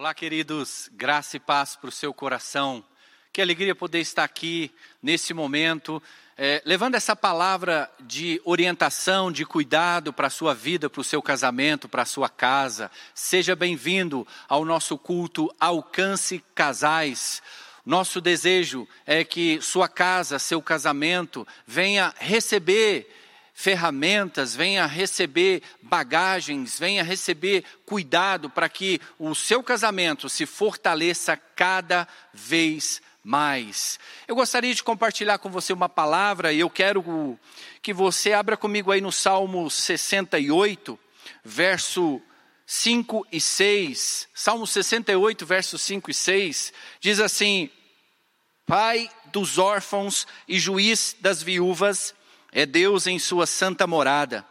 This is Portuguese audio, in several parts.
Olá, queridos, graça e paz para o seu coração. Que alegria poder estar aqui nesse momento, é, levando essa palavra de orientação, de cuidado para a sua vida, para o seu casamento, para a sua casa. Seja bem-vindo ao nosso culto Alcance Casais. Nosso desejo é que sua casa, seu casamento, venha receber ferramentas, venha receber bagagens, venha receber cuidado para que o seu casamento se fortaleça cada vez mais. Eu gostaria de compartilhar com você uma palavra e eu quero que você abra comigo aí no Salmo 68, verso 5 e 6. Salmo 68, versos 5 e 6, diz assim: Pai dos órfãos e juiz das viúvas, é Deus em sua santa morada.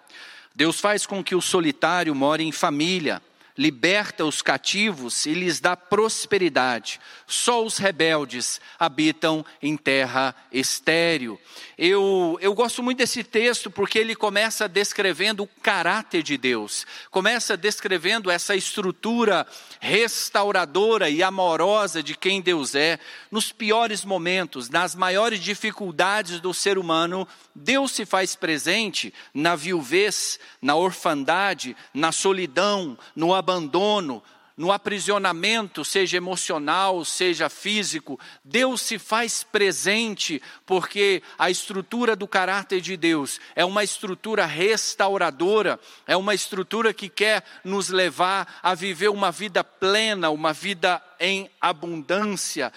Deus faz com que o solitário more em família liberta os cativos e lhes dá prosperidade. Só os rebeldes habitam em terra estéril. Eu, eu gosto muito desse texto porque ele começa descrevendo o caráter de Deus, começa descrevendo essa estrutura restauradora e amorosa de quem Deus é. Nos piores momentos, nas maiores dificuldades do ser humano, Deus se faz presente na viuvez, na orfandade, na solidão, no abandono abandono, no aprisionamento, seja emocional, seja físico, Deus se faz presente, porque a estrutura do caráter de Deus é uma estrutura restauradora, é uma estrutura que quer nos levar a viver uma vida plena, uma vida em abundância.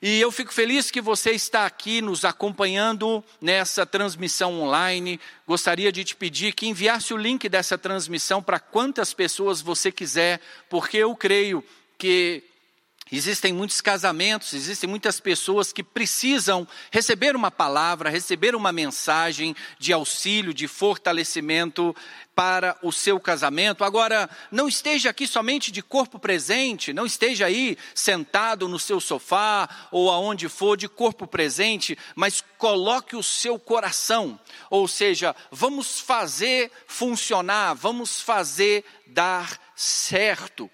E eu fico feliz que você está aqui nos acompanhando nessa transmissão online. Gostaria de te pedir que enviasse o link dessa transmissão para quantas pessoas você quiser, porque eu creio que Existem muitos casamentos, existem muitas pessoas que precisam receber uma palavra, receber uma mensagem de auxílio, de fortalecimento para o seu casamento. Agora, não esteja aqui somente de corpo presente, não esteja aí sentado no seu sofá ou aonde for de corpo presente, mas coloque o seu coração. Ou seja, vamos fazer funcionar, vamos fazer dar certo.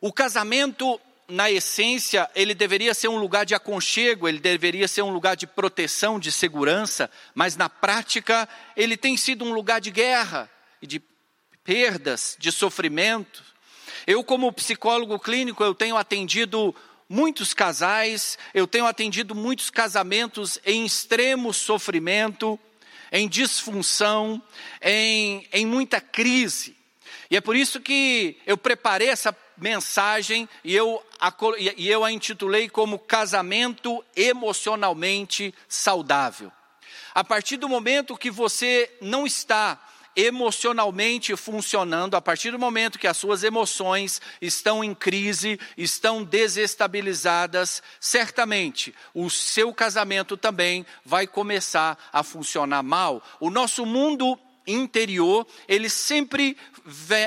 O casamento na essência, ele deveria ser um lugar de aconchego, ele deveria ser um lugar de proteção, de segurança, mas na prática, ele tem sido um lugar de guerra de perdas, de sofrimento. Eu, como psicólogo clínico, eu tenho atendido muitos casais, eu tenho atendido muitos casamentos em extremo sofrimento, em disfunção, em, em muita crise. E é por isso que eu preparei essa mensagem e eu, a, e eu a intitulei como Casamento Emocionalmente Saudável. A partir do momento que você não está emocionalmente funcionando, a partir do momento que as suas emoções estão em crise, estão desestabilizadas, certamente o seu casamento também vai começar a funcionar mal. O nosso mundo interior, ele sempre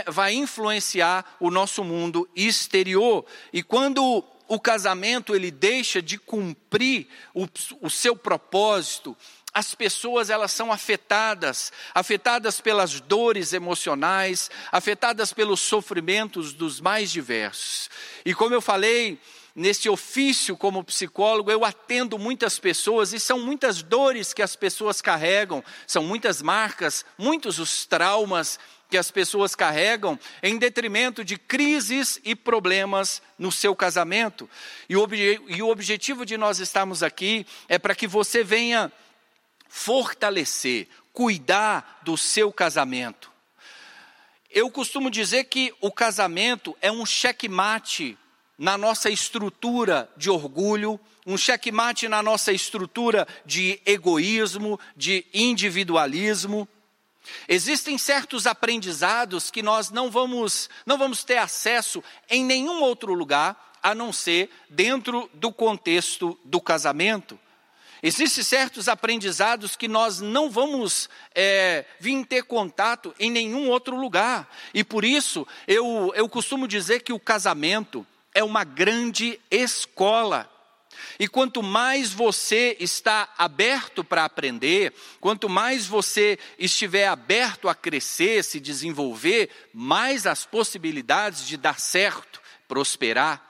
vai influenciar o nosso mundo exterior. E quando o casamento ele deixa de cumprir o, o seu propósito, as pessoas elas são afetadas, afetadas pelas dores emocionais, afetadas pelos sofrimentos dos mais diversos. E como eu falei, nesse ofício como psicólogo, eu atendo muitas pessoas e são muitas dores que as pessoas carregam, são muitas marcas, muitos os traumas que as pessoas carregam em detrimento de crises e problemas no seu casamento. E o, e o objetivo de nós estarmos aqui é para que você venha fortalecer, cuidar do seu casamento. Eu costumo dizer que o casamento é um checkmate na nossa estrutura de orgulho, um checkmate na nossa estrutura de egoísmo, de individualismo. Existem certos aprendizados que nós não vamos, não vamos ter acesso em nenhum outro lugar a não ser dentro do contexto do casamento. Existem certos aprendizados que nós não vamos é, vir ter contato em nenhum outro lugar. E por isso eu, eu costumo dizer que o casamento é uma grande escola. E quanto mais você está aberto para aprender, quanto mais você estiver aberto a crescer, se desenvolver, mais as possibilidades de dar certo prosperar.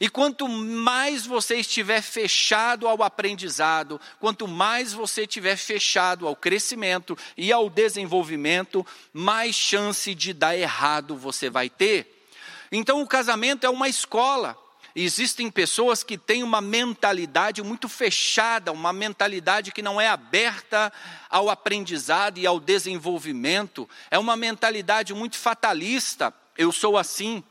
E quanto mais você estiver fechado ao aprendizado, quanto mais você estiver fechado ao crescimento e ao desenvolvimento, mais chance de dar errado você vai ter. Então, o casamento é uma escola. Existem pessoas que têm uma mentalidade muito fechada, uma mentalidade que não é aberta ao aprendizado e ao desenvolvimento, é uma mentalidade muito fatalista. Eu sou assim,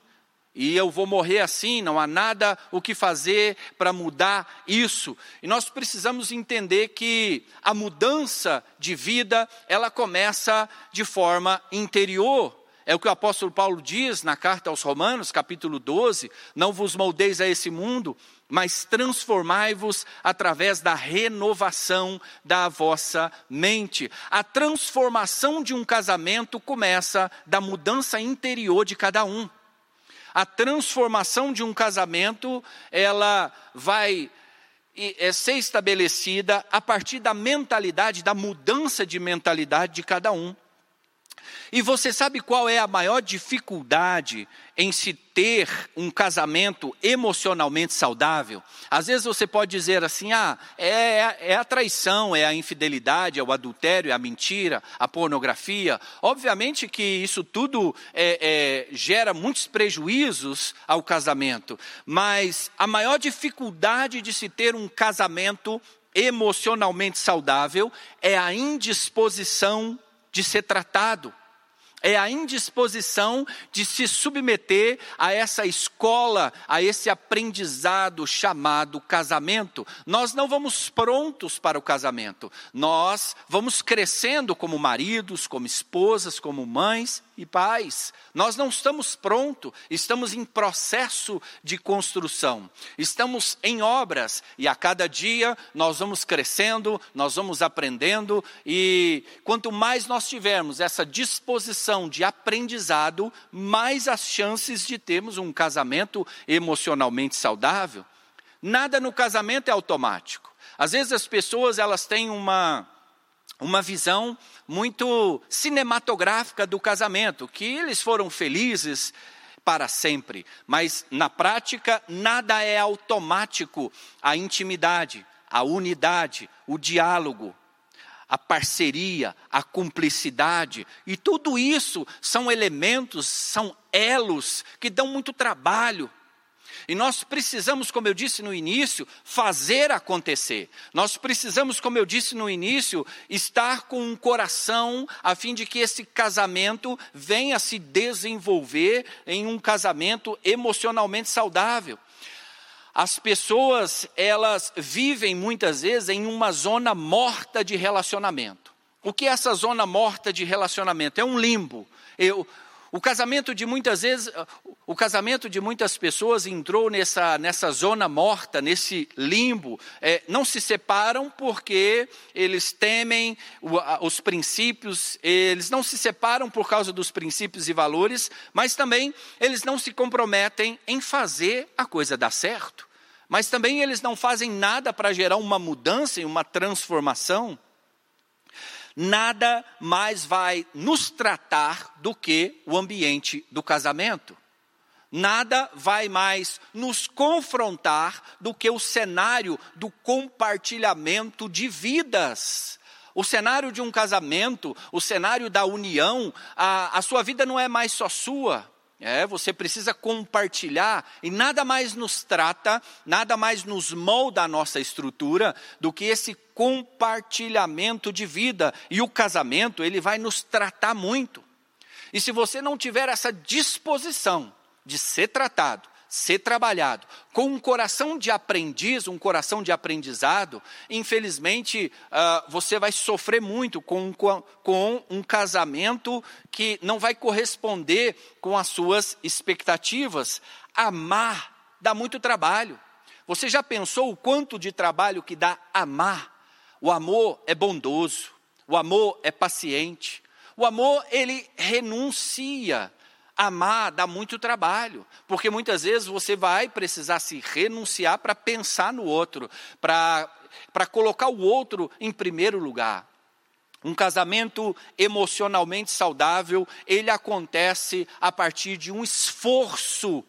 e eu vou morrer assim, não há nada o que fazer para mudar isso. E nós precisamos entender que a mudança de vida, ela começa de forma interior. É o que o apóstolo Paulo diz na carta aos Romanos, capítulo 12: Não vos moldeis a esse mundo, mas transformai-vos através da renovação da vossa mente. A transformação de um casamento começa da mudança interior de cada um. A transformação de um casamento, ela vai é, ser estabelecida a partir da mentalidade, da mudança de mentalidade de cada um. E você sabe qual é a maior dificuldade em se ter um casamento emocionalmente saudável? Às vezes você pode dizer assim: ah, é, é a traição, é a infidelidade, é o adultério, é a mentira, a pornografia. Obviamente que isso tudo é, é, gera muitos prejuízos ao casamento, mas a maior dificuldade de se ter um casamento emocionalmente saudável é a indisposição de ser tratado é a indisposição de se submeter a essa escola, a esse aprendizado chamado casamento. Nós não vamos prontos para o casamento, nós vamos crescendo como maridos, como esposas, como mães e pais. Nós não estamos prontos, estamos em processo de construção, estamos em obras e a cada dia nós vamos crescendo, nós vamos aprendendo e quanto mais nós tivermos essa disposição, de aprendizado, mais as chances de termos um casamento emocionalmente saudável. Nada no casamento é automático. Às vezes as pessoas elas têm uma uma visão muito cinematográfica do casamento, que eles foram felizes para sempre, mas na prática nada é automático. A intimidade, a unidade, o diálogo, a parceria, a cumplicidade, e tudo isso são elementos, são elos que dão muito trabalho. E nós precisamos, como eu disse no início, fazer acontecer. Nós precisamos, como eu disse no início, estar com um coração a fim de que esse casamento venha se desenvolver em um casamento emocionalmente saudável. As pessoas, elas vivem muitas vezes em uma zona morta de relacionamento. O que é essa zona morta de relacionamento? É um limbo. Eu, o casamento de muitas vezes, o casamento de muitas pessoas entrou nessa, nessa zona morta, nesse limbo. É, não se separam porque eles temem os princípios, eles não se separam por causa dos princípios e valores, mas também eles não se comprometem em fazer a coisa dar certo. Mas também eles não fazem nada para gerar uma mudança e uma transformação nada mais vai nos tratar do que o ambiente do casamento. Nada vai mais nos confrontar do que o cenário do compartilhamento de vidas. O cenário de um casamento, o cenário da união, a, a sua vida não é mais só sua. É, você precisa compartilhar e nada mais nos trata, nada mais nos molda a nossa estrutura do que esse compartilhamento de vida. E o casamento, ele vai nos tratar muito. E se você não tiver essa disposição de ser tratado, ser trabalhado com um coração de aprendiz, um coração de aprendizado, infelizmente uh, você vai sofrer muito com, com, com um casamento que não vai corresponder com as suas expectativas. Amar dá muito trabalho. Você já pensou o quanto de trabalho que dá amar? O amor é bondoso, o amor é paciente, o amor ele renuncia Amar dá muito trabalho, porque muitas vezes você vai precisar se renunciar para pensar no outro, para colocar o outro em primeiro lugar. Um casamento emocionalmente saudável, ele acontece a partir de um esforço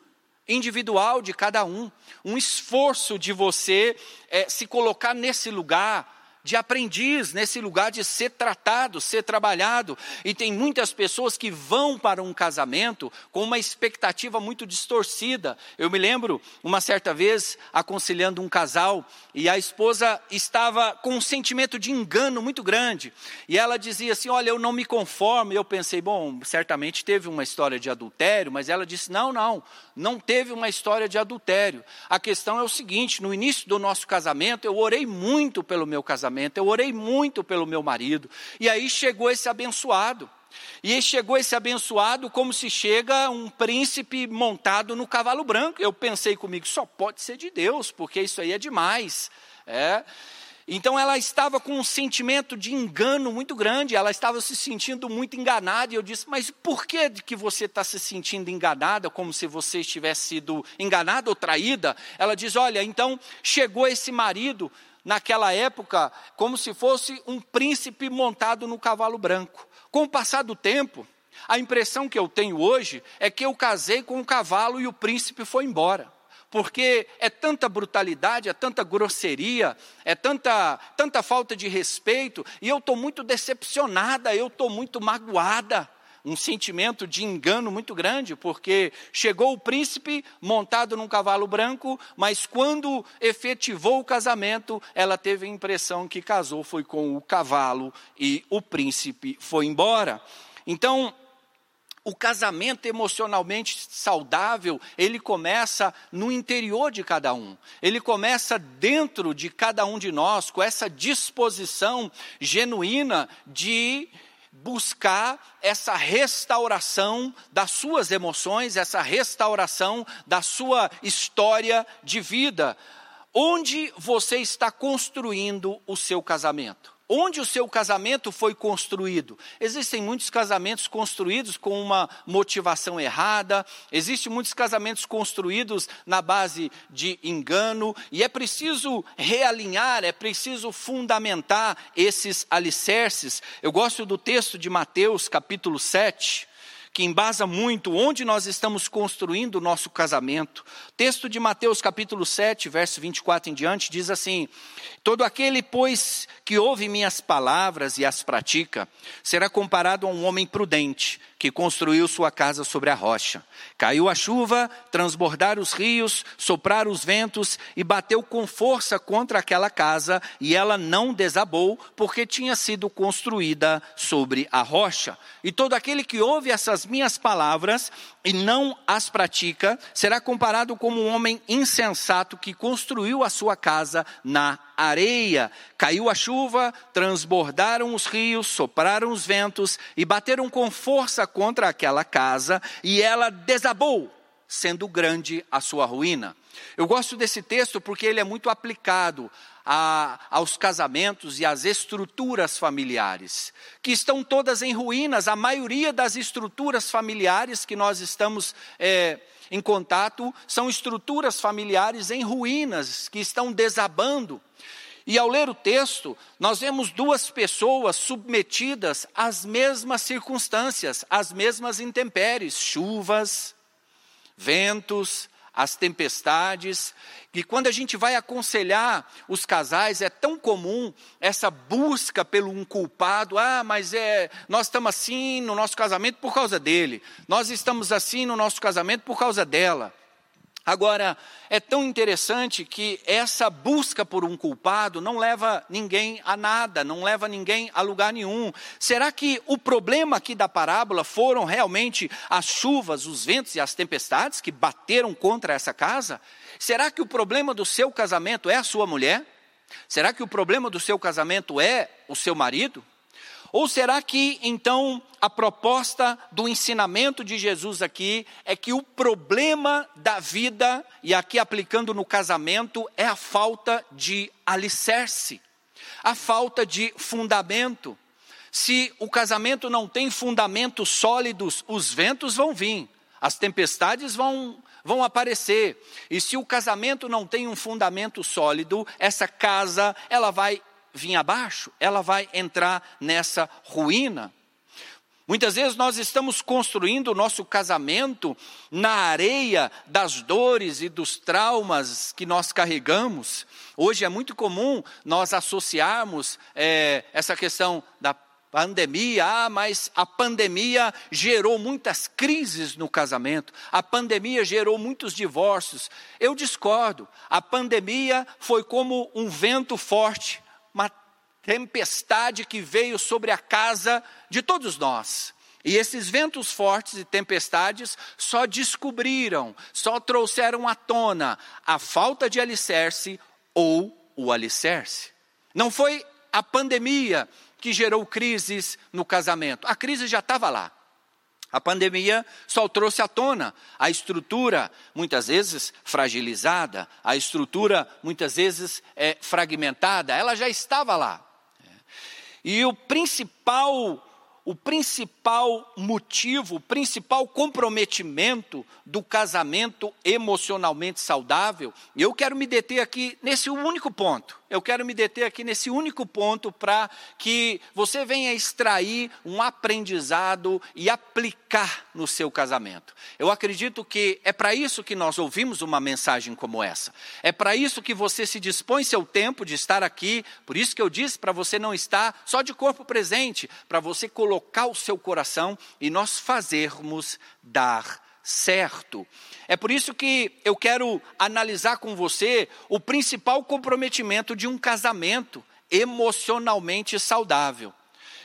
individual de cada um, um esforço de você é, se colocar nesse lugar de aprendiz, nesse lugar de ser tratado, ser trabalhado. E tem muitas pessoas que vão para um casamento com uma expectativa muito distorcida. Eu me lembro, uma certa vez, aconselhando um casal, e a esposa estava com um sentimento de engano muito grande. E ela dizia assim: Olha, eu não me conformo. E eu pensei, bom, certamente teve uma história de adultério, mas ela disse: Não, não, não teve uma história de adultério. A questão é o seguinte: no início do nosso casamento, eu orei muito pelo meu casamento casamento, eu orei muito pelo meu marido, e aí chegou esse abençoado. E chegou esse abençoado como se chega um príncipe montado no cavalo branco. Eu pensei comigo, só pode ser de Deus, porque isso aí é demais. É. Então ela estava com um sentimento de engano muito grande, ela estava se sentindo muito enganada, e eu disse, mas por que, que você está se sentindo enganada, como se você estivesse sido enganada ou traída? Ela diz, olha, então chegou esse marido naquela época como se fosse um príncipe montado no cavalo branco. Com o passar do tempo, a impressão que eu tenho hoje é que eu casei com um cavalo e o príncipe foi embora. Porque é tanta brutalidade, é tanta grosseria, é tanta, tanta falta de respeito, e eu estou muito decepcionada, eu estou muito magoada um sentimento de engano muito grande, porque chegou o príncipe montado num cavalo branco, mas quando efetivou o casamento, ela teve a impressão que casou foi com o cavalo e o príncipe foi embora. Então, o casamento emocionalmente saudável, ele começa no interior de cada um. Ele começa dentro de cada um de nós, com essa disposição genuína de buscar essa restauração das suas emoções, essa restauração da sua história de vida. Onde você está construindo o seu casamento? Onde o seu casamento foi construído? Existem muitos casamentos construídos com uma motivação errada, existem muitos casamentos construídos na base de engano, e é preciso realinhar, é preciso fundamentar esses alicerces. Eu gosto do texto de Mateus, capítulo 7 que embasa muito onde nós estamos construindo o nosso casamento. Texto de Mateus capítulo 7, verso 24 em diante, diz assim: Todo aquele, pois, que ouve minhas palavras e as pratica, será comparado a um homem prudente que construiu sua casa sobre a rocha. Caiu a chuva, transbordaram os rios, sopraram os ventos e bateu com força contra aquela casa, e ela não desabou, porque tinha sido construída sobre a rocha. E todo aquele que ouve essas minhas palavras e não as pratica, será comparado como um homem insensato que construiu a sua casa na areia. Caiu a chuva, transbordaram os rios, sopraram os ventos e bateram com força contra aquela casa, e ela desabou, sendo grande a sua ruína. Eu gosto desse texto porque ele é muito aplicado a, aos casamentos e às estruturas familiares, que estão todas em ruínas. A maioria das estruturas familiares que nós estamos é, em contato são estruturas familiares em ruínas, que estão desabando. E ao ler o texto, nós vemos duas pessoas submetidas às mesmas circunstâncias, às mesmas intempéries, chuvas, ventos, as tempestades, e quando a gente vai aconselhar os casais, é tão comum essa busca pelo um culpado. Ah, mas é, nós estamos assim no nosso casamento por causa dele. Nós estamos assim no nosso casamento por causa dela. Agora, é tão interessante que essa busca por um culpado não leva ninguém a nada, não leva ninguém a lugar nenhum. Será que o problema aqui da parábola foram realmente as chuvas, os ventos e as tempestades que bateram contra essa casa? Será que o problema do seu casamento é a sua mulher? Será que o problema do seu casamento é o seu marido? Ou será que então a proposta do ensinamento de Jesus aqui é que o problema da vida, e aqui aplicando no casamento, é a falta de alicerce, a falta de fundamento. Se o casamento não tem fundamentos sólidos, os ventos vão vir, as tempestades vão, vão aparecer. E se o casamento não tem um fundamento sólido, essa casa ela vai vir abaixo, ela vai entrar nessa ruína. Muitas vezes nós estamos construindo o nosso casamento na areia das dores e dos traumas que nós carregamos. Hoje é muito comum nós associarmos é, essa questão da pandemia, ah, mas a pandemia gerou muitas crises no casamento, a pandemia gerou muitos divórcios. Eu discordo. A pandemia foi como um vento forte, uma tempestade que veio sobre a casa de todos nós. E esses ventos fortes e tempestades só descobriram, só trouxeram à tona a falta de alicerce ou o alicerce. Não foi a pandemia que gerou crises no casamento. A crise já estava lá. A pandemia só trouxe à tona a estrutura, muitas vezes fragilizada, a estrutura, muitas vezes é, fragmentada, ela já estava lá. E o principal o principal motivo, o principal comprometimento do casamento emocionalmente saudável, eu quero me deter aqui nesse único ponto. Eu quero me deter aqui nesse único ponto para que você venha extrair um aprendizado e aplicar no seu casamento. Eu acredito que é para isso que nós ouvimos uma mensagem como essa. É para isso que você se dispõe seu tempo de estar aqui. Por isso que eu disse para você não estar só de corpo presente, para você colocar o seu coração e nós fazermos dar certo. É por isso que eu quero analisar com você o principal comprometimento de um casamento emocionalmente saudável.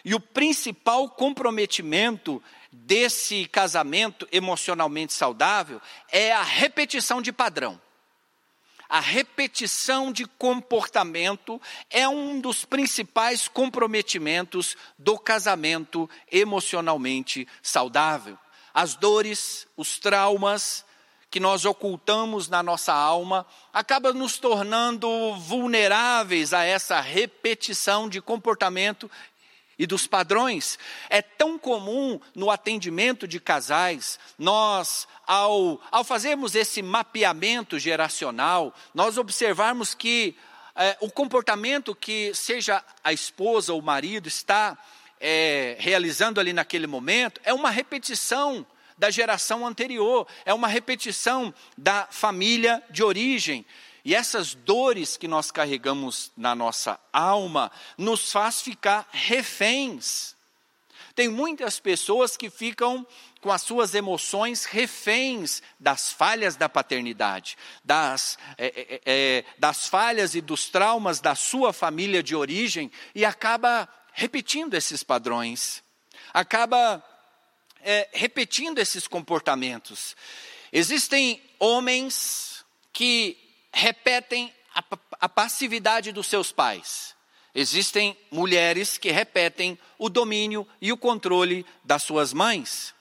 E o principal comprometimento desse casamento emocionalmente saudável é a repetição de padrão. A repetição de comportamento é um dos principais comprometimentos do casamento emocionalmente saudável as dores, os traumas que nós ocultamos na nossa alma, acaba nos tornando vulneráveis a essa repetição de comportamento e dos padrões. É tão comum no atendimento de casais, nós, ao, ao fazermos esse mapeamento geracional, nós observarmos que é, o comportamento que seja a esposa ou o marido está é, realizando ali naquele momento é uma repetição da geração anterior, é uma repetição da família de origem. E essas dores que nós carregamos na nossa alma nos faz ficar reféns. Tem muitas pessoas que ficam com as suas emoções reféns das falhas da paternidade, das, é, é, é, das falhas e dos traumas da sua família de origem e acaba repetindo esses padrões, acaba é, repetindo esses comportamentos. Existem homens que repetem a, a passividade dos seus pais. Existem mulheres que repetem o domínio e o controle das suas mães.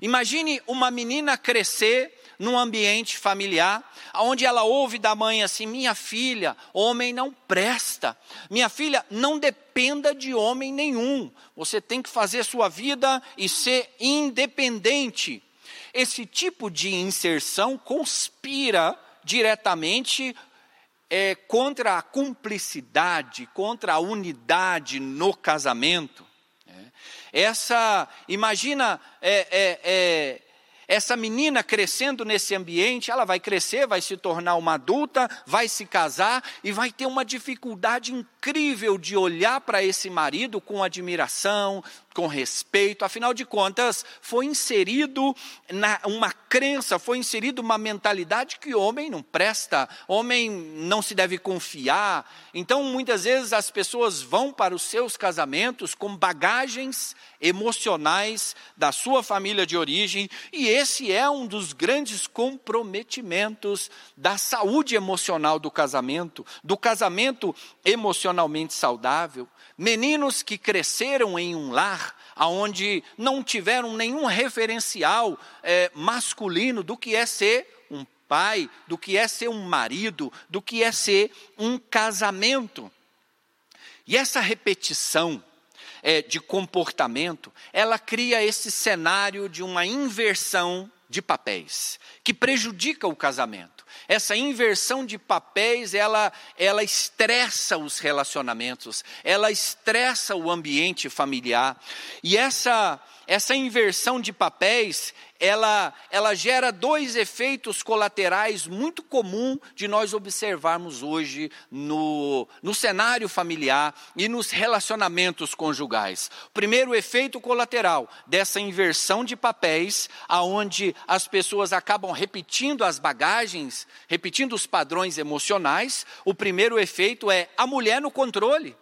Imagine uma menina crescer num ambiente familiar, onde ela ouve da mãe assim: minha filha, homem não presta, minha filha, não dependa de homem nenhum, você tem que fazer sua vida e ser independente. Esse tipo de inserção conspira diretamente é, contra a cumplicidade, contra a unidade no casamento. É. Essa, imagina, é, é, é essa menina crescendo nesse ambiente, ela vai crescer, vai se tornar uma adulta, vai se casar e vai ter uma dificuldade incrível de olhar para esse marido com admiração, com respeito, afinal de contas, foi inserido na, uma crença, foi inserido uma mentalidade que homem não presta, homem não se deve confiar. Então, muitas vezes as pessoas vão para os seus casamentos com bagagens emocionais da sua família de origem, e esse é um dos grandes comprometimentos da saúde emocional do casamento, do casamento emocionalmente saudável. Meninos que cresceram em um lar onde não tiveram nenhum referencial é, masculino do que é ser um pai, do que é ser um marido, do que é ser um casamento. E essa repetição é, de comportamento, ela cria esse cenário de uma inversão de papéis, que prejudica o casamento. Essa inversão de papéis, ela, ela estressa os relacionamentos, ela estressa o ambiente familiar. E essa, essa inversão de papéis, ela, ela gera dois efeitos colaterais muito comum de nós observarmos hoje no, no cenário familiar e nos relacionamentos conjugais. O primeiro efeito colateral dessa inversão de papéis, aonde as pessoas acabam repetindo as bagagens, repetindo os padrões emocionais, o primeiro efeito é a mulher no controle.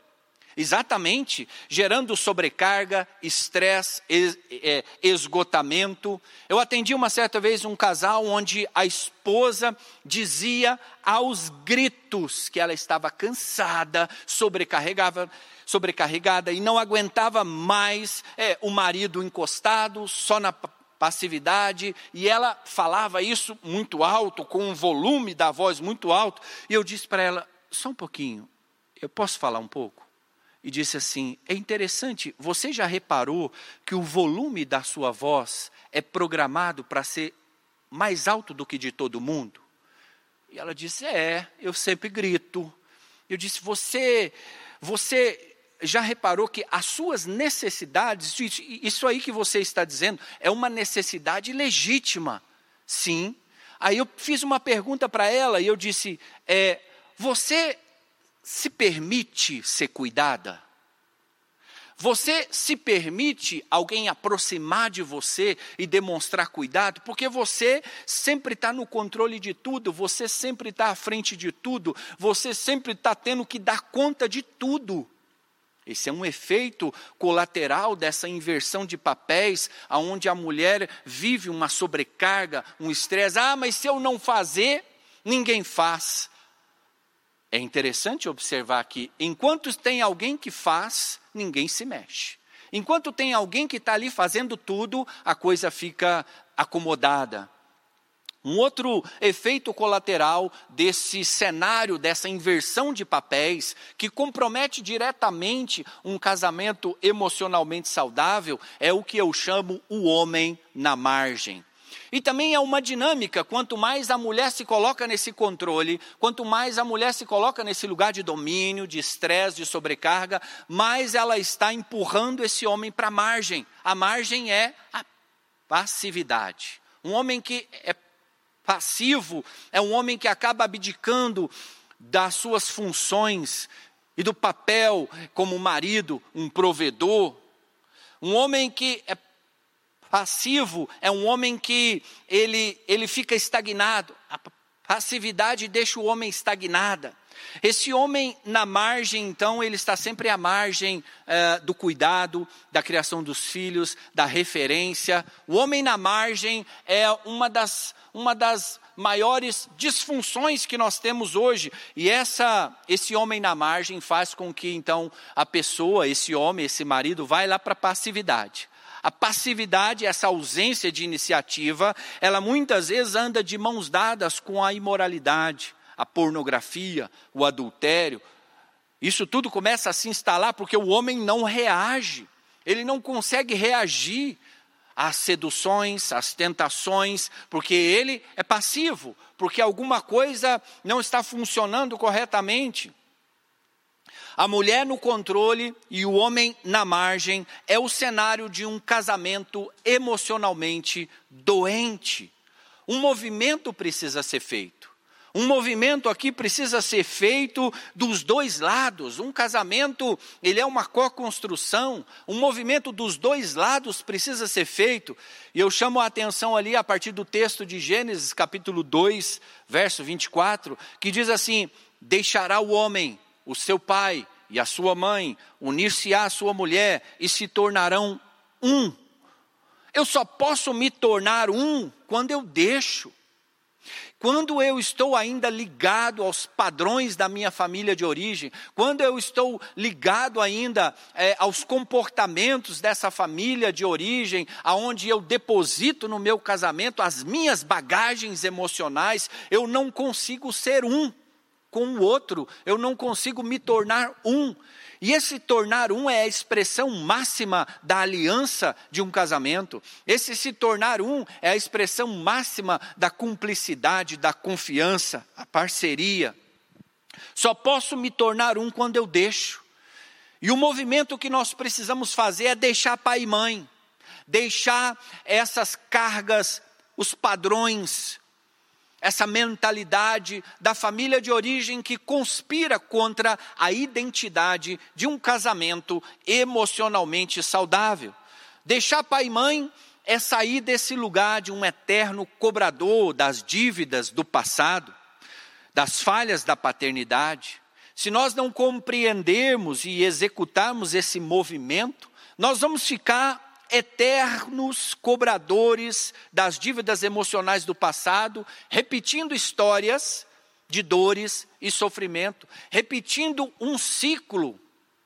Exatamente, gerando sobrecarga, estresse, é, esgotamento. Eu atendi uma certa vez um casal onde a esposa dizia aos gritos que ela estava cansada, sobrecarregada, sobrecarregada e não aguentava mais é, o marido encostado, só na passividade, e ela falava isso muito alto, com um volume da voz muito alto, e eu disse para ela: só um pouquinho, eu posso falar um pouco? E disse assim: É interessante, você já reparou que o volume da sua voz é programado para ser mais alto do que de todo mundo? E ela disse: É, eu sempre grito. Eu disse: Você, você já reparou que as suas necessidades, isso aí que você está dizendo, é uma necessidade legítima? Sim. Aí eu fiz uma pergunta para ela e eu disse: é, Você se permite ser cuidada? Você se permite alguém aproximar de você e demonstrar cuidado, porque você sempre está no controle de tudo, você sempre está à frente de tudo, você sempre está tendo que dar conta de tudo. Esse é um efeito colateral dessa inversão de papéis, aonde a mulher vive uma sobrecarga, um estresse. Ah, mas se eu não fazer, ninguém faz. É interessante observar que, enquanto tem alguém que faz, ninguém se mexe. Enquanto tem alguém que está ali fazendo tudo, a coisa fica acomodada. Um outro efeito colateral desse cenário, dessa inversão de papéis, que compromete diretamente um casamento emocionalmente saudável, é o que eu chamo o homem na margem. E também é uma dinâmica, quanto mais a mulher se coloca nesse controle, quanto mais a mulher se coloca nesse lugar de domínio, de estresse, de sobrecarga, mais ela está empurrando esse homem para a margem. A margem é a passividade. Um homem que é passivo é um homem que acaba abdicando das suas funções e do papel como marido, um provedor. Um homem que é Passivo é um homem que ele, ele fica estagnado. A passividade deixa o homem estagnada. Esse homem na margem, então, ele está sempre à margem uh, do cuidado, da criação dos filhos, da referência. O homem na margem é uma das, uma das maiores disfunções que nós temos hoje. E essa, esse homem na margem faz com que, então, a pessoa, esse homem, esse marido, vai lá para a passividade. A passividade, essa ausência de iniciativa, ela muitas vezes anda de mãos dadas com a imoralidade, a pornografia, o adultério. Isso tudo começa a se instalar porque o homem não reage, ele não consegue reagir às seduções, às tentações, porque ele é passivo, porque alguma coisa não está funcionando corretamente. A mulher no controle e o homem na margem é o cenário de um casamento emocionalmente doente. Um movimento precisa ser feito. Um movimento aqui precisa ser feito dos dois lados. Um casamento, ele é uma co-construção. Um movimento dos dois lados precisa ser feito. E eu chamo a atenção ali a partir do texto de Gênesis, capítulo 2, verso 24, que diz assim: Deixará o homem o seu pai e a sua mãe, unir-se-á a sua mulher e se tornarão um. Eu só posso me tornar um quando eu deixo. Quando eu estou ainda ligado aos padrões da minha família de origem, quando eu estou ligado ainda é, aos comportamentos dessa família de origem, aonde eu deposito no meu casamento as minhas bagagens emocionais, eu não consigo ser um com o outro, eu não consigo me tornar um. E esse tornar um é a expressão máxima da aliança de um casamento. Esse se tornar um é a expressão máxima da cumplicidade, da confiança, a parceria. Só posso me tornar um quando eu deixo. E o movimento que nós precisamos fazer é deixar pai e mãe. deixar essas cargas, os padrões, essa mentalidade da família de origem que conspira contra a identidade de um casamento emocionalmente saudável. Deixar pai e mãe é sair desse lugar de um eterno cobrador das dívidas do passado, das falhas da paternidade. Se nós não compreendermos e executarmos esse movimento, nós vamos ficar eternos cobradores das dívidas emocionais do passado, repetindo histórias de dores e sofrimento, repetindo um ciclo.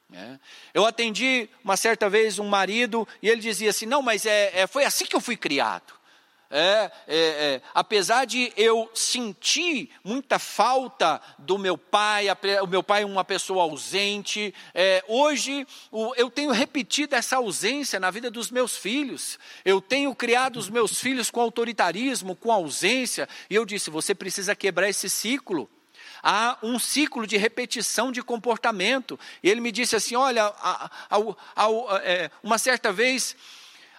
Né? Eu atendi uma certa vez um marido e ele dizia assim: Não, mas é, é foi assim que eu fui criado. É, é, é, apesar de eu sentir muita falta do meu pai, o meu pai é uma pessoa ausente, é, hoje o, eu tenho repetido essa ausência na vida dos meus filhos. Eu tenho criado os meus filhos com autoritarismo, com ausência, e eu disse: você precisa quebrar esse ciclo há um ciclo de repetição de comportamento. E ele me disse assim: olha, a, a, a, é, uma certa vez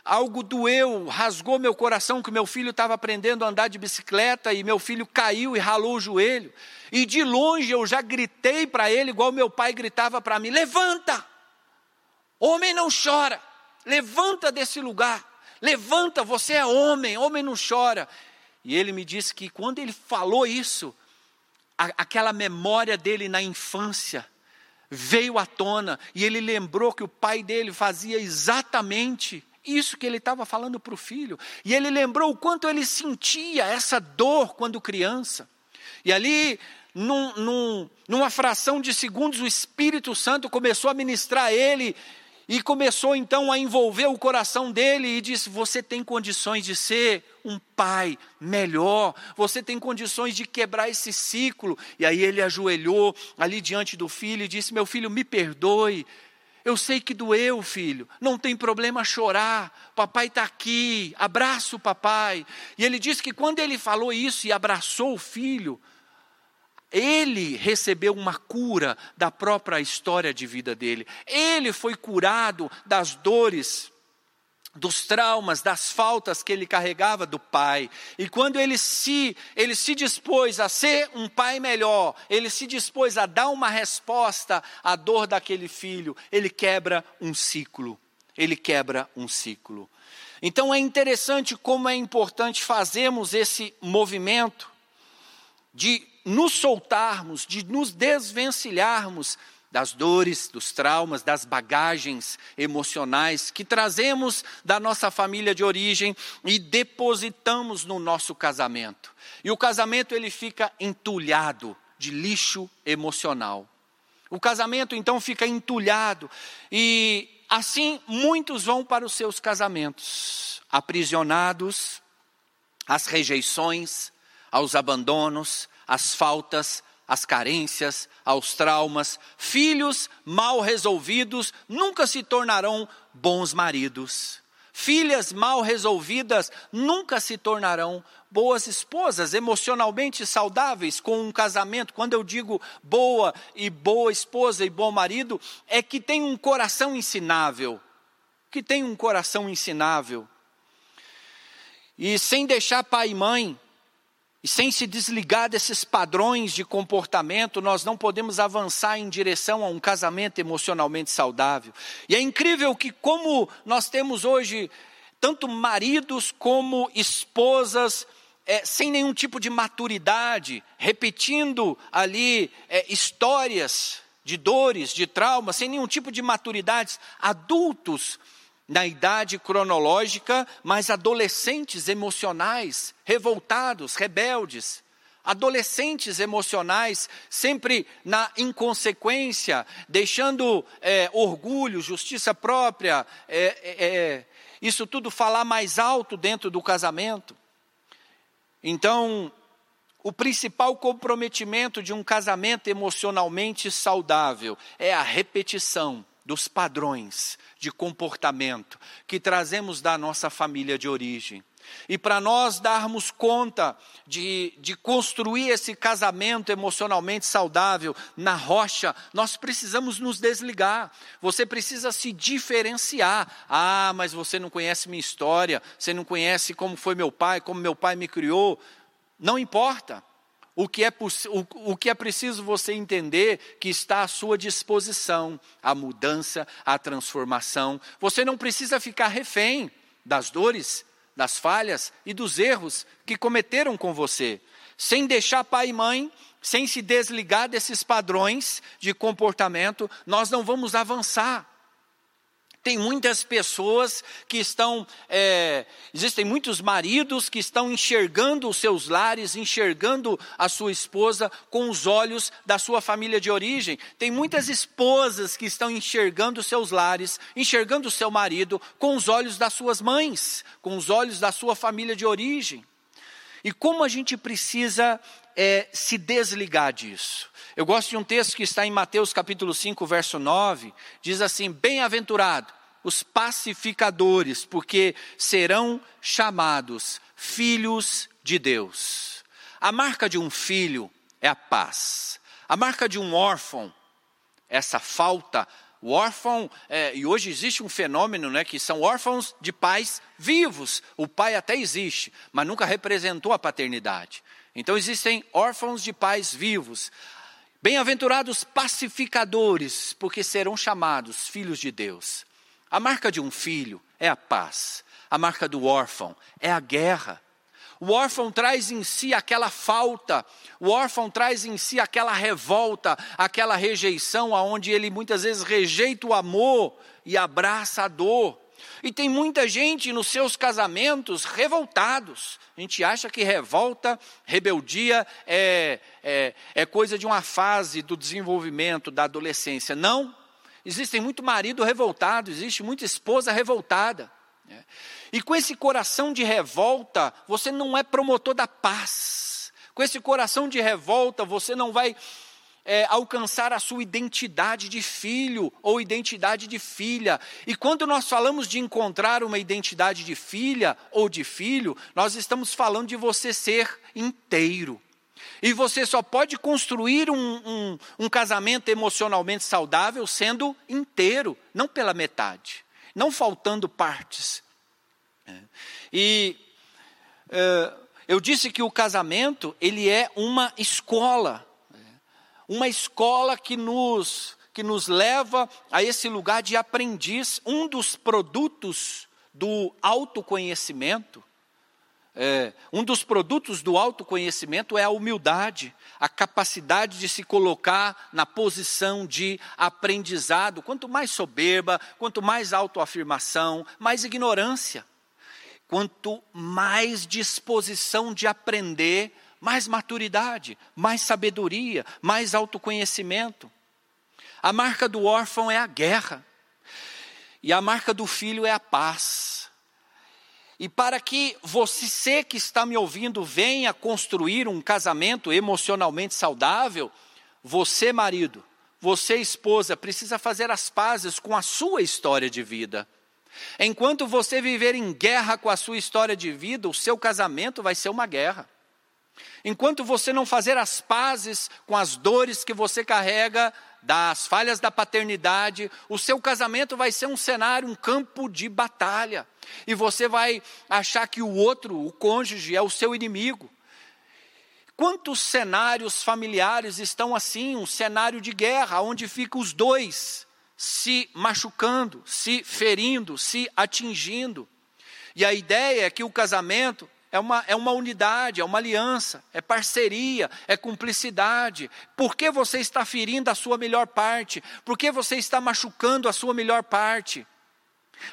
algo doeu, rasgou meu coração que meu filho estava aprendendo a andar de bicicleta e meu filho caiu e ralou o joelho. E de longe eu já gritei para ele, igual meu pai gritava para mim: levanta! Homem não chora, levanta desse lugar, levanta, você é homem, homem não chora. E ele me disse que quando ele falou isso, a, aquela memória dele na infância veio à tona e ele lembrou que o pai dele fazia exatamente isso que ele estava falando para o filho. E ele lembrou o quanto ele sentia essa dor quando criança. E ali, num, num, numa fração de segundos, o Espírito Santo começou a ministrar a ele e começou então a envolver o coração dele e disse: Você tem condições de ser um pai melhor, você tem condições de quebrar esse ciclo. E aí ele ajoelhou ali diante do filho e disse: Meu filho, me perdoe, eu sei que doeu, filho, não tem problema chorar, papai está aqui, abraça o papai. E ele disse que quando ele falou isso e abraçou o filho, ele recebeu uma cura da própria história de vida dele. Ele foi curado das dores dos traumas, das faltas que ele carregava do pai. E quando ele se, ele se dispôs a ser um pai melhor, ele se dispôs a dar uma resposta à dor daquele filho, ele quebra um ciclo. Ele quebra um ciclo. Então é interessante como é importante fazermos esse movimento de nos soltarmos, de nos desvencilharmos das dores, dos traumas, das bagagens emocionais que trazemos da nossa família de origem e depositamos no nosso casamento. E o casamento ele fica entulhado de lixo emocional. O casamento então fica entulhado e assim muitos vão para os seus casamentos, aprisionados às rejeições, aos abandonos, às faltas, às carências, aos traumas. Filhos mal resolvidos nunca se tornarão bons maridos. Filhas mal resolvidas nunca se tornarão boas esposas, emocionalmente saudáveis com um casamento. Quando eu digo boa e boa esposa e bom marido, é que tem um coração ensinável. Que tem um coração ensinável. E sem deixar pai e mãe e sem se desligar desses padrões de comportamento, nós não podemos avançar em direção a um casamento emocionalmente saudável. E é incrível que, como nós temos hoje, tanto maridos como esposas, é, sem nenhum tipo de maturidade, repetindo ali é, histórias de dores, de traumas, sem nenhum tipo de maturidade, adultos na idade cronológica, mas adolescentes emocionais, revoltados, rebeldes, adolescentes emocionais, sempre na inconsequência, deixando é, orgulho, justiça própria, é, é, é, isso tudo falar mais alto dentro do casamento. Então, o principal comprometimento de um casamento emocionalmente saudável é a repetição dos padrões de comportamento que trazemos da nossa família de origem. E para nós darmos conta de, de construir esse casamento emocionalmente saudável na rocha, nós precisamos nos desligar. Você precisa se diferenciar. Ah, mas você não conhece minha história, você não conhece como foi meu pai, como meu pai me criou. Não importa. O que, é, o, o que é preciso você entender que está à sua disposição a mudança, a transformação. Você não precisa ficar refém das dores, das falhas e dos erros que cometeram com você, sem deixar pai e mãe, sem se desligar desses padrões de comportamento, nós não vamos avançar. Tem muitas pessoas que estão, é, existem muitos maridos que estão enxergando os seus lares, enxergando a sua esposa com os olhos da sua família de origem. Tem muitas esposas que estão enxergando os seus lares, enxergando o seu marido com os olhos das suas mães, com os olhos da sua família de origem. E como a gente precisa é, se desligar disso? Eu gosto de um texto que está em Mateus capítulo 5, verso 9, diz assim: Bem-aventurado os pacificadores, porque serão chamados filhos de Deus. A marca de um filho é a paz. A marca de um órfão, essa falta. O órfão, é, e hoje existe um fenômeno, né, que são órfãos de pais vivos. O pai até existe, mas nunca representou a paternidade. Então existem órfãos de pais vivos. Bem-aventurados pacificadores, porque serão chamados filhos de Deus. A marca de um filho é a paz, a marca do órfão é a guerra. O órfão traz em si aquela falta, o órfão traz em si aquela revolta, aquela rejeição, aonde ele muitas vezes rejeita o amor e abraça a dor. E tem muita gente nos seus casamentos revoltados. A gente acha que revolta, rebeldia é, é, é coisa de uma fase do desenvolvimento, da adolescência. Não, Existem muito marido revoltado, existe muita esposa revoltada. Né? E com esse coração de revolta, você não é promotor da paz. Com esse coração de revolta, você não vai é, alcançar a sua identidade de filho ou identidade de filha. E quando nós falamos de encontrar uma identidade de filha ou de filho, nós estamos falando de você ser inteiro. E você só pode construir um, um, um casamento emocionalmente saudável sendo inteiro, não pela metade, não faltando partes. É. E é, eu disse que o casamento ele é uma escola. Uma escola que nos que nos leva a esse lugar de aprendiz. Um dos produtos do autoconhecimento é, um dos produtos do autoconhecimento é a humildade, a capacidade de se colocar na posição de aprendizado. Quanto mais soberba, quanto mais autoafirmação, mais ignorância. Quanto mais disposição de aprender, mais maturidade, mais sabedoria, mais autoconhecimento. A marca do órfão é a guerra, e a marca do filho é a paz. E para que você que está me ouvindo venha construir um casamento emocionalmente saudável, você, marido, você, esposa, precisa fazer as pazes com a sua história de vida. Enquanto você viver em guerra com a sua história de vida, o seu casamento vai ser uma guerra. Enquanto você não fazer as pazes com as dores que você carrega, das falhas da paternidade, o seu casamento vai ser um cenário, um campo de batalha. E você vai achar que o outro, o cônjuge, é o seu inimigo. Quantos cenários familiares estão assim, um cenário de guerra, onde ficam os dois se machucando, se ferindo, se atingindo. E a ideia é que o casamento é uma, é uma unidade, é uma aliança, é parceria, é cumplicidade. Por que você está ferindo a sua melhor parte? Por que você está machucando a sua melhor parte?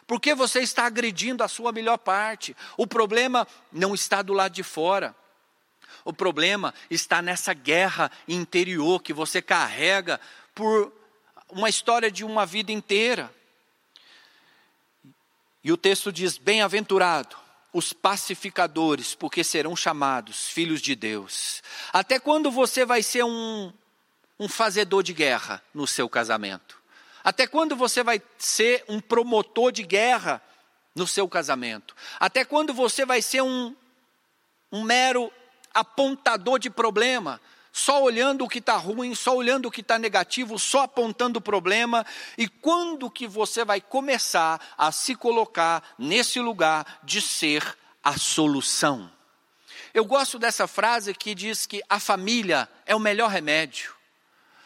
Por que você está agredindo a sua melhor parte? O problema não está do lado de fora. O problema está nessa guerra interior que você carrega por uma história de uma vida inteira. E o texto diz: Bem-aventurado os pacificadores, porque serão chamados filhos de Deus. Até quando você vai ser um, um fazedor de guerra no seu casamento? Até quando você vai ser um promotor de guerra no seu casamento? Até quando você vai ser um, um mero apontador de problema? Só olhando o que está ruim, só olhando o que está negativo, só apontando o problema. E quando que você vai começar a se colocar nesse lugar de ser a solução? Eu gosto dessa frase que diz que a família é o melhor remédio.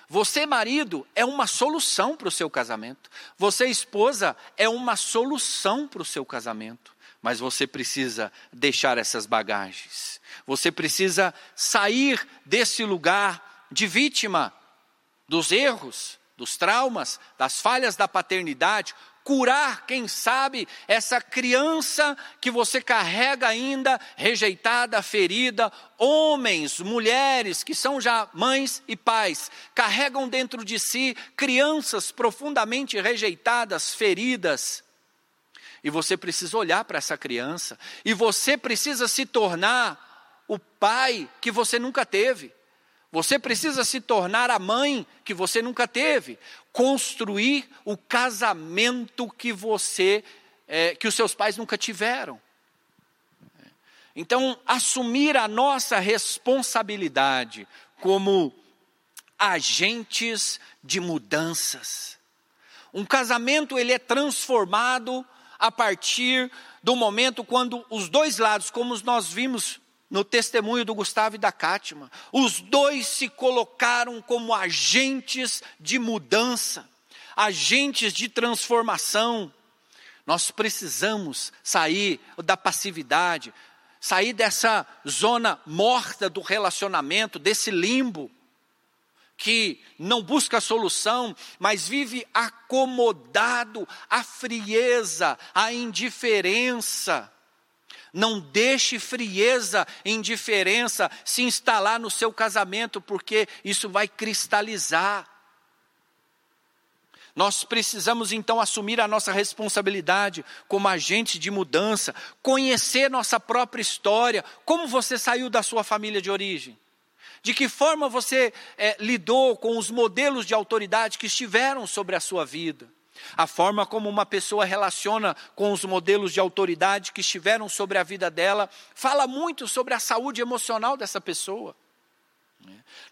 Você, marido, é uma solução para o seu casamento. Você, esposa, é uma solução para o seu casamento. Mas você precisa deixar essas bagagens. Você precisa sair desse lugar de vítima dos erros, dos traumas, das falhas da paternidade, curar, quem sabe, essa criança que você carrega ainda rejeitada, ferida. Homens, mulheres que são já mães e pais, carregam dentro de si crianças profundamente rejeitadas, feridas. E você precisa olhar para essa criança, e você precisa se tornar o pai que você nunca teve. Você precisa se tornar a mãe que você nunca teve, construir o casamento que você, é, que os seus pais nunca tiveram. Então, assumir a nossa responsabilidade como agentes de mudanças. Um casamento ele é transformado a partir do momento quando os dois lados, como nós vimos no testemunho do Gustavo e da Cátima. Os dois se colocaram como agentes de mudança, agentes de transformação. Nós precisamos sair da passividade, sair dessa zona morta do relacionamento, desse limbo que não busca solução, mas vive acomodado à frieza, à indiferença. Não deixe frieza, indiferença se instalar no seu casamento, porque isso vai cristalizar. Nós precisamos então assumir a nossa responsabilidade como agente de mudança, conhecer nossa própria história, como você saiu da sua família de origem, de que forma você é, lidou com os modelos de autoridade que estiveram sobre a sua vida. A forma como uma pessoa relaciona com os modelos de autoridade que estiveram sobre a vida dela, fala muito sobre a saúde emocional dessa pessoa.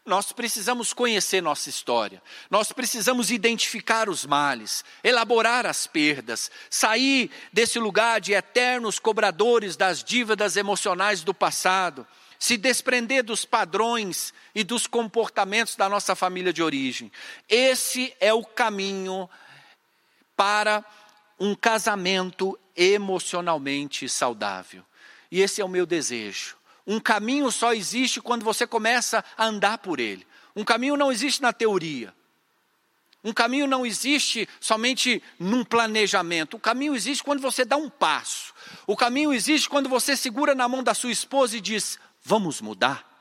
Nós precisamos conhecer nossa história, nós precisamos identificar os males, elaborar as perdas, sair desse lugar de eternos cobradores das dívidas emocionais do passado, se desprender dos padrões e dos comportamentos da nossa família de origem. Esse é o caminho para um casamento emocionalmente saudável. E esse é o meu desejo. Um caminho só existe quando você começa a andar por ele. Um caminho não existe na teoria. Um caminho não existe somente num planejamento. O caminho existe quando você dá um passo. O caminho existe quando você segura na mão da sua esposa e diz: Vamos mudar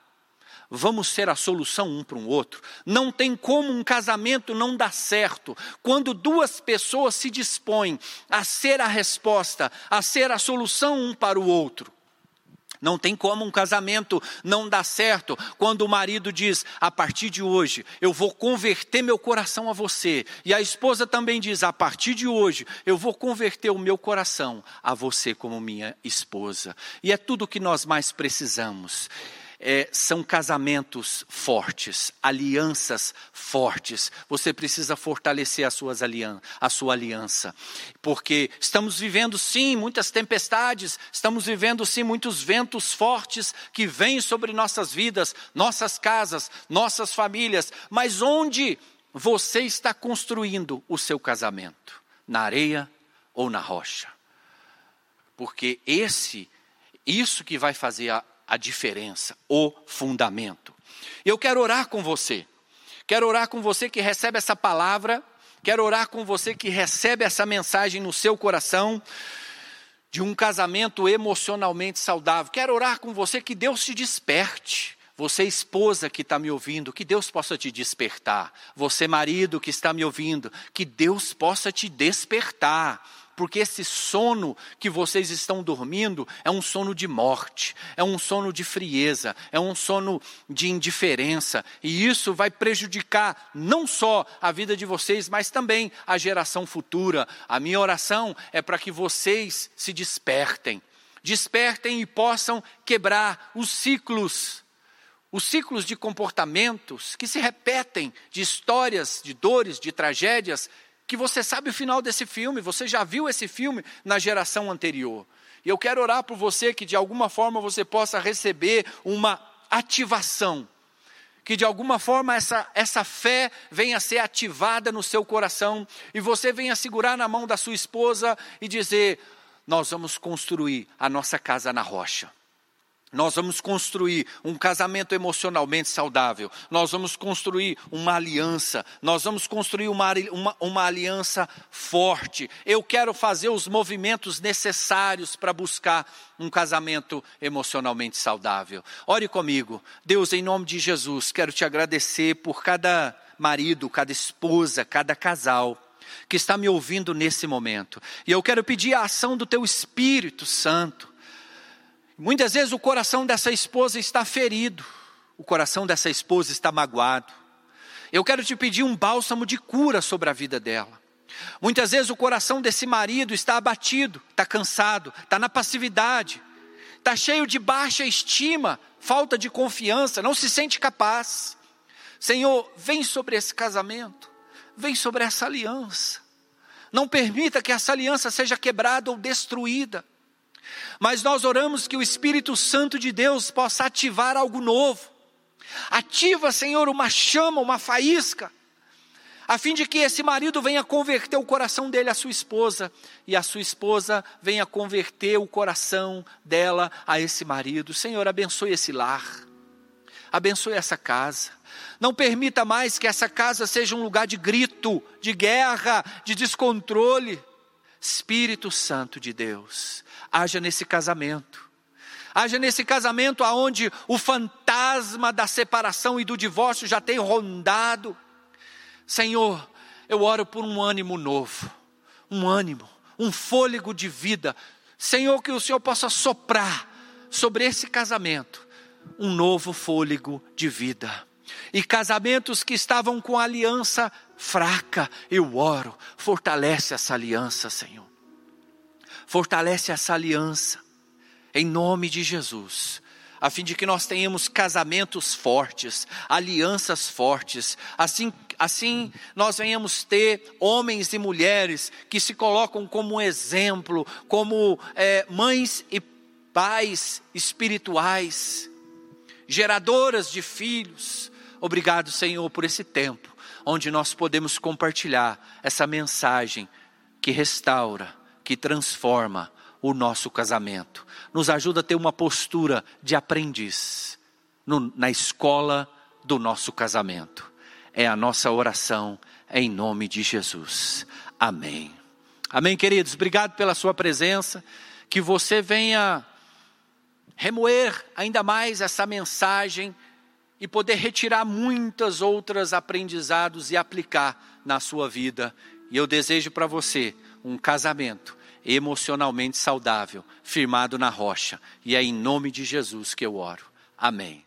vamos ser a solução um para o outro. Não tem como um casamento não dar certo quando duas pessoas se dispõem a ser a resposta, a ser a solução um para o outro. Não tem como um casamento não dar certo quando o marido diz: a partir de hoje eu vou converter meu coração a você. E a esposa também diz: a partir de hoje eu vou converter o meu coração a você como minha esposa. E é tudo o que nós mais precisamos é, são casamentos fortes, alianças fortes. Você precisa fortalecer as suas alian a sua aliança, porque estamos vivendo sim muitas tempestades, estamos vivendo sim muitos ventos fortes que vêm sobre nossas vidas, nossas casas, nossas famílias, mas onde você está construindo o seu casamento? Na areia ou na rocha? Porque esse, isso que vai fazer a, a diferença, o fundamento. Eu quero orar com você. Quero orar com você que recebe essa palavra, quero orar com você que recebe essa mensagem no seu coração de um casamento emocionalmente saudável. Quero orar com você que Deus te desperte. Você, esposa que está me ouvindo, que Deus possa te despertar. Você, marido que está me ouvindo, que Deus possa te despertar porque esse sono que vocês estão dormindo é um sono de morte, é um sono de frieza, é um sono de indiferença, e isso vai prejudicar não só a vida de vocês, mas também a geração futura. A minha oração é para que vocês se despertem, despertem e possam quebrar os ciclos. Os ciclos de comportamentos que se repetem, de histórias, de dores, de tragédias, que você sabe o final desse filme, você já viu esse filme na geração anterior. E eu quero orar por você que de alguma forma você possa receber uma ativação, que de alguma forma essa, essa fé venha a ser ativada no seu coração e você venha segurar na mão da sua esposa e dizer: Nós vamos construir a nossa casa na rocha. Nós vamos construir um casamento emocionalmente saudável. Nós vamos construir uma aliança. Nós vamos construir uma, uma, uma aliança forte. Eu quero fazer os movimentos necessários para buscar um casamento emocionalmente saudável. Ore comigo. Deus, em nome de Jesus, quero te agradecer por cada marido, cada esposa, cada casal que está me ouvindo nesse momento. E eu quero pedir a ação do teu Espírito Santo Muitas vezes o coração dessa esposa está ferido, o coração dessa esposa está magoado. Eu quero te pedir um bálsamo de cura sobre a vida dela. Muitas vezes o coração desse marido está abatido, está cansado, está na passividade, está cheio de baixa estima, falta de confiança, não se sente capaz. Senhor, vem sobre esse casamento, vem sobre essa aliança. Não permita que essa aliança seja quebrada ou destruída. Mas nós oramos que o Espírito Santo de Deus possa ativar algo novo. Ativa, Senhor, uma chama, uma faísca, a fim de que esse marido venha converter o coração dele à sua esposa, e a sua esposa venha converter o coração dela a esse marido. Senhor, abençoe esse lar, abençoe essa casa. Não permita mais que essa casa seja um lugar de grito, de guerra, de descontrole. Espírito Santo de Deus, haja nesse casamento. Haja nesse casamento aonde o fantasma da separação e do divórcio já tem rondado. Senhor, eu oro por um ânimo novo, um ânimo, um fôlego de vida. Senhor, que o Senhor possa soprar sobre esse casamento um novo fôlego de vida. E casamentos que estavam com aliança fraca, eu oro, fortalece essa aliança, Senhor fortalece essa aliança, em nome de Jesus, a fim de que nós tenhamos casamentos fortes, alianças fortes, assim, assim nós venhamos ter homens e mulheres que se colocam como exemplo, como é, mães e pais espirituais, geradoras de filhos. Obrigado, Senhor, por esse tempo onde nós podemos compartilhar essa mensagem que restaura que transforma o nosso casamento. Nos ajuda a ter uma postura de aprendiz no, na escola do nosso casamento. É a nossa oração em nome de Jesus. Amém. Amém, queridos. Obrigado pela sua presença. Que você venha remoer ainda mais essa mensagem e poder retirar muitas outras aprendizados e aplicar na sua vida. E eu desejo para você um casamento emocionalmente saudável, firmado na rocha. E é em nome de Jesus que eu oro. Amém.